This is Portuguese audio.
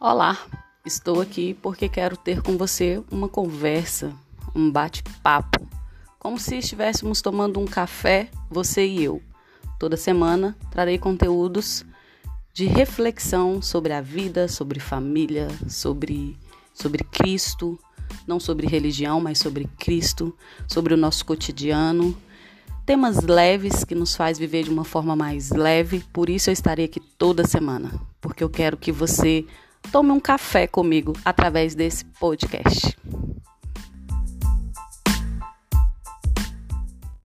Olá, estou aqui porque quero ter com você uma conversa, um bate-papo, como se estivéssemos tomando um café, você e eu. Toda semana trarei conteúdos de reflexão sobre a vida, sobre família, sobre, sobre Cristo, não sobre religião, mas sobre Cristo, sobre o nosso cotidiano. Temas leves que nos faz viver de uma forma mais leve, por isso eu estarei aqui toda semana, porque eu quero que você Tome um café comigo através desse podcast.